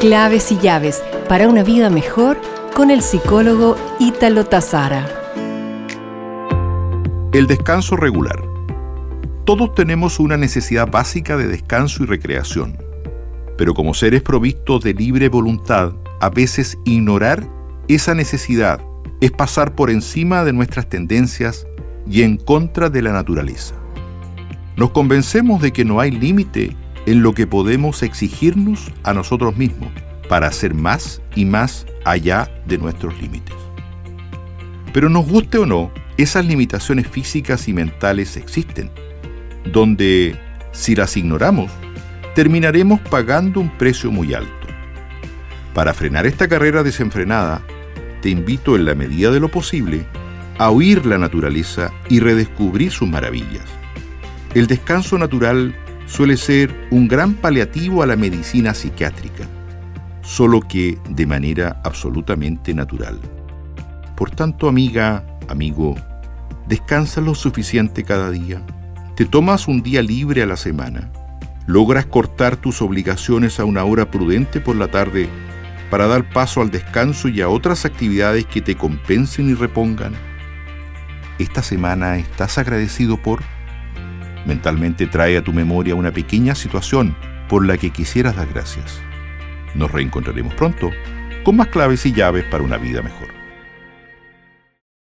Claves y llaves para una vida mejor con el psicólogo Ítalo Tazara. El descanso regular. Todos tenemos una necesidad básica de descanso y recreación, pero como seres provistos de libre voluntad, a veces ignorar esa necesidad es pasar por encima de nuestras tendencias y en contra de la naturaleza. Nos convencemos de que no hay límite en lo que podemos exigirnos a nosotros mismos para hacer más y más allá de nuestros límites. Pero nos guste o no, esas limitaciones físicas y mentales existen, donde, si las ignoramos, terminaremos pagando un precio muy alto. Para frenar esta carrera desenfrenada, te invito en la medida de lo posible a oír la naturaleza y redescubrir sus maravillas. El descanso natural suele ser un gran paliativo a la medicina psiquiátrica, solo que de manera absolutamente natural. Por tanto, amiga, amigo, descansa lo suficiente cada día. Te tomas un día libre a la semana. Logras cortar tus obligaciones a una hora prudente por la tarde para dar paso al descanso y a otras actividades que te compensen y repongan. Esta semana estás agradecido por Mentalmente trae a tu memoria una pequeña situación por la que quisieras dar gracias. Nos reencontraremos pronto con más claves y llaves para una vida mejor.